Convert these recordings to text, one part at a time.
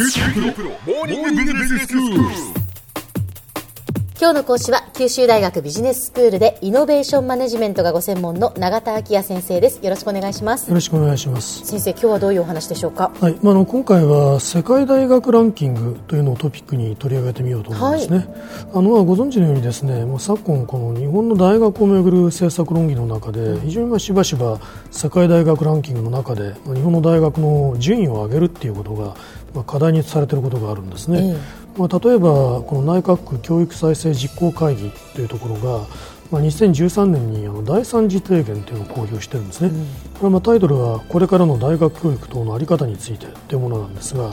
今日の講師は九州大学ビジネススクールでイノベーションマネジメントがご専門の永田昭也先生です。よろしくお願いします。よろしくお願いします。先生今日はどういうお話でしょうか？はい、まあ、あの今回は世界大学ランキングというのをトピックに取り上げてみようと思いますね。あのまあご存知のようにですね、もう昨今この日本の大学をめぐる政策論議の中で非常にまあしばしば世界大学ランキングの中でまあ日本の大学の順位を上げるっていうことがまあ課題にされていることがあるんですね。まあ、例えばこの内閣府教育再生実行会議というところがまあ、2013年にあの第三次提言というのを公表しているんですね、これはまあタイトルはこれからの大学教育等の在り方についてというものなんですが、ま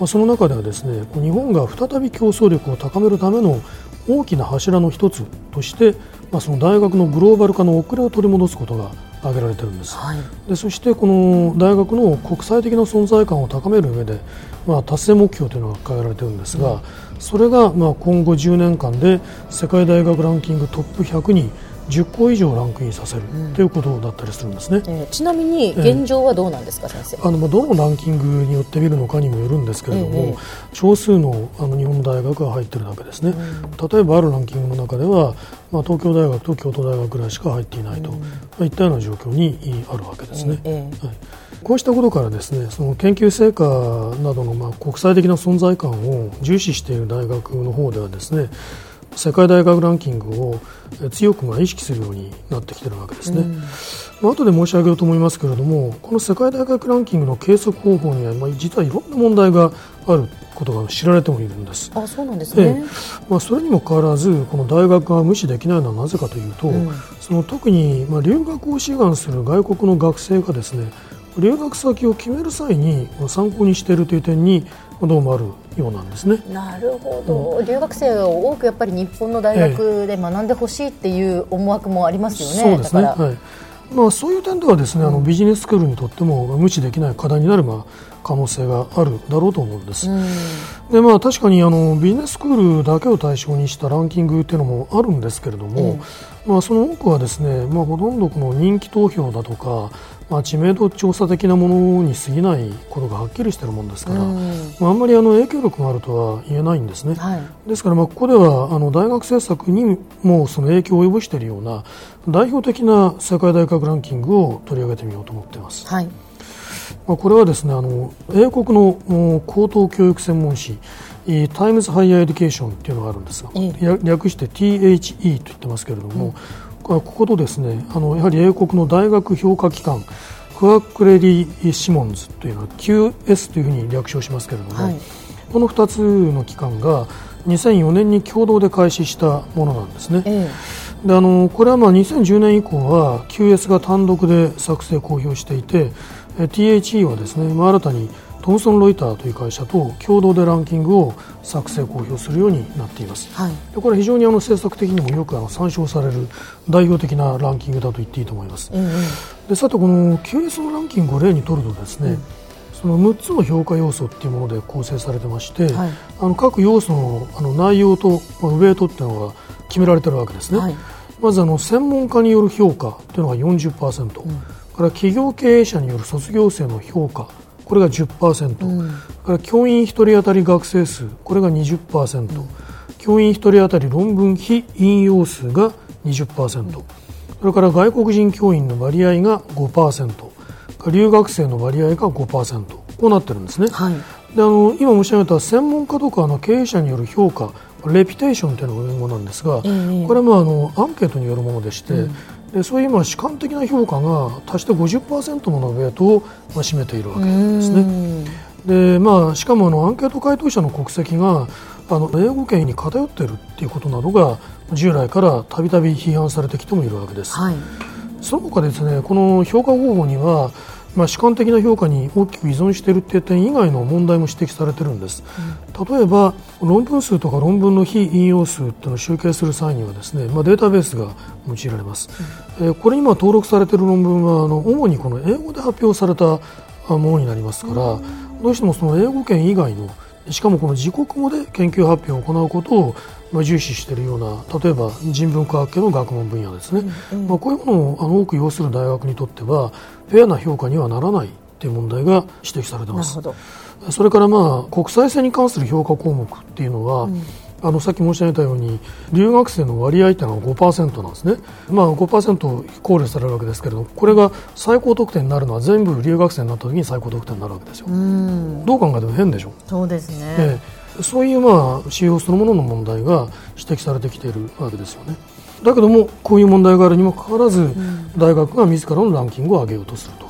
あ、その中ではですね日本が再び競争力を高めるための大きな柱の一つとして、まあ、その大学のグローバル化の遅れを取り戻すことが挙げられているんです、はい。でそしてこの大学の国際的な存在感を高める上で、まあ、達成目標というのが掲げられているんですが、それがまあ今後10年間で世界大学ランキングトップ100に10校以上ランクインさせるということだったりするんですね。えーちなみに現状はどうなんですか、先生？あのまあどのランキングによって見るのかにもよるんですけれども、ええ。少数のあの日本の大学が入っているだけですね、例えばあるランキングの中では、まあ、東京大学と京都大学ぐらいしか入っていないと、まあ、いったような状況にあるわけですね。ええ。はい、こうしたことからですねその研究成果などのまあ国際的な存在感を重視している大学の方ではですね世界大学ランキングをえ強くまあ意識するようになってきているわけですね。まあ後で申し上げようと思いますけれどもこの世界大学ランキングの計測方法にはまあ実はいろんな問題があることが知られてもいるんです。あそうなんですえねえ、まあ、それにもかかわらずこの大学が無視できないのはなぜかというと、その特にまあ留学を志願する外国の学生がですね留学先を決める際にまあ参考にしているという点にまあどうもあるようなんですね。なるほど、留学生を多くやっぱり日本の大学で学んでほしいっていう思惑もありますよね、そうですね、はい。まあ、そういう点ではですね、あのビジネススクールにとってもまあ無視できない課題になるまあ可能性があるだろうと思うんです。でまあ、確かにあのビジネススクールだけを対象にしたランキングというのもあるんですけれども、まあ、その多くはですね、まあ、ほとんどこの人気投票だとか、まあ、知名度調査的なものに過ぎないことがはっきりしているものですから、まあ、あんまりあの影響力があるとは言えないんですね。はいですから、まあ、ここではあの大学政策にもその影響を及ぼしているような代表的な世界大学ランキングを取り上げてみようと思っています。はいまあ、これはですねあの英国のお高等教育専門誌えー Times Higher Education というのがあるんですが、略して THE と言ってますけれども、これはこことですねあのやはり英国の大学評価機関 Quacquarelli Symonds というのは QS というふうに略称しますけれども、はい。この2つの機関が2004年に共同で開始したものなんですね。えであのこれはまあ2010年以降は QS が単独で作成公表していてえー THE はですね、まあ、新たにトムソン・ロイターという会社と共同でランキングを作成公表するようになっています。はい。でこれは非常にあの政策的にもよくあの参照される代表的なランキングだと言っていいと思います。えでさてこの QS のランキングを例にとるとですね、その6つの評価要素っていうもので構成されてまして、はい。あの各要素のあの内容とまあウェイトっていうのが決められてるわけですね。はい。まずあの専門家による評価というのが40%、から企業経営者による卒業生の評価。これが10%、から教員1人当たり学生数。これが20%、教員1人当たり論文非引用数が20%、それから外国人教員の割合が5%から留学生の割合が5%こうなってるんですね。はい。であの今申し上げた専門家とかあの経営者による評価。レピテーションというのが英語なんですが、ええ。これはまああのアンケートによるものでして、でそういうまあ主観的な評価が足して50%ものウェイトをまあ占めているわけですね。でまあ、しかもあのアンケート回答者の国籍があの英語圏に偏っているっていうことなどが従来からたびたび批判されてきてもいるわけです。はいその他ですねこの評価方法には、まあ、主観的な評価に大きく依存しているという点以外の問題も指摘されているんです、例えば論文数とか論文の非引用数というのを集計する際にはですね、まあ、データベースが用いられます、えーこれに今登録されている論文はあの主にこの英語で発表されたあものになりますから、どうしてもその英語圏以外のしかもこの自国語で研究発表を行うことをまあ重視しているような例えば人文科学系の学問分野ですね、まあ、こういうものをあの多く要する大学にとってはフェアな評価にはならないという問題が指摘されています。それからまあ国際線に関する評価項目っていうのは、うんあのさっき申し上げたように留学生の割合というのは5%なんですね、まあ、5%考慮されるわけですけれどこれが最高得点になるのは全部留学生になった時に最高得点になるわけですよ。どう考えても変でしょそうですね、ええ、そういうまあ指標そのものの問題が指摘されてきているわけですよね。だけどもこういう問題があるにもかかわらず、大学が自らのランキングを上げようとすると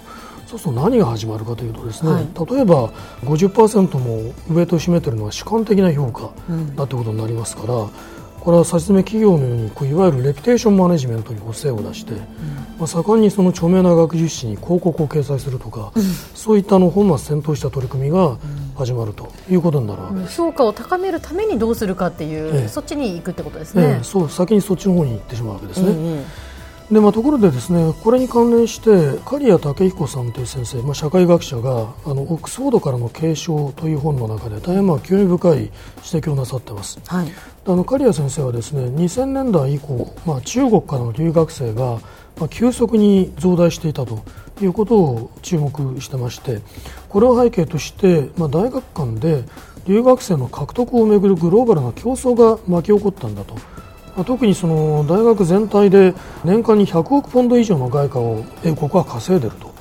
そうすると何が始まるかというとですね、はい、例えば50%も上と占めているのは主観的な評価だということになりますから、うん、これは差し詰め企業のようにこういわゆるレピテーションマネジメントに補正を出して、うん、まあ、盛んにその著名な学術誌に広告を掲載するとか、うん、そういったの本末転倒した取り組みが始まるということになる。わけです、評価を高めるためにどうするかっていう、ええ、そっちに行くってことですね、ええ、そう先にそっちの方に行ってしまうわけですね。うんうんでまあ、ところでですねこれに関連して刈谷武彦さんという先生、まあ、社会学者があのオックスフォードからの継承という本の中で大変まあ興味深い指摘をなさっています、はい、あの刈谷先生はですね2000年代以降、まあ、中国からの留学生が、まあ、急速に増大していたということを注目してましてこれを背景として、まあ、大学間で留学生の獲得をめぐるグローバルな競争が巻き起こったんだと。特にその大学全体で年間に100億ポンド以上の外貨を英国は稼いでいると、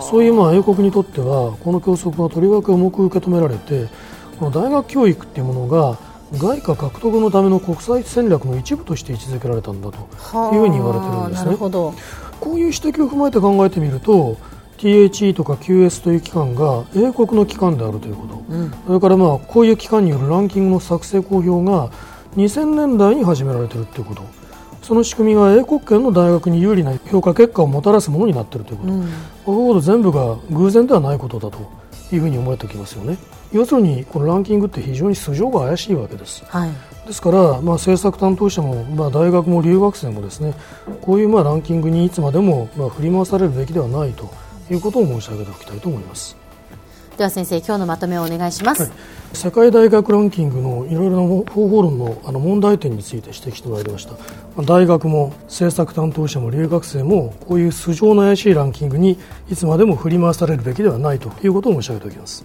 そういうまあ英国にとってはこの教則はとりわけ重く受け止められてこの大学教育というものが外貨獲得のための国際戦略の一部として位置づけられたんだというふうに言われているんですね。こういう指摘を踏まえて考えてみると THE とか QS という機関が英国の機関であるということ、うん、それからまあこういう機関によるランキングの作成公表が2000年代に始められているということ。その仕組みが英国圏の大学に有利な評価結果をもたらすものになっているということ、うん、このこと全部が偶然ではないことだというふうに思えてきますよね。要するにこのランキングって非常に素性が怪しいわけです、はい、ですから、まあ、政策担当者も、まあ、大学も留学生もですねこういうまあランキングにいつまでもまあ振り回されるべきではないということを申し上げておきたいと思いますでは先生今日のまとめをお願いします、はい、世界大学ランキングのいろいろな方法論のあの問題点について指摘してまいりました。大学も政策担当者も留学生もこういう素性の怪しいランキングにいつまでも振り回されるべきではないということを申し上げておきます。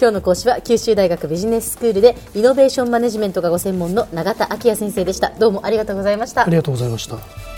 今日の講師は九州大学ビジネススクールでイノベーションマネジメントがご専門の永田昭也先生でした。どうもありがとうございました。ありがとうございました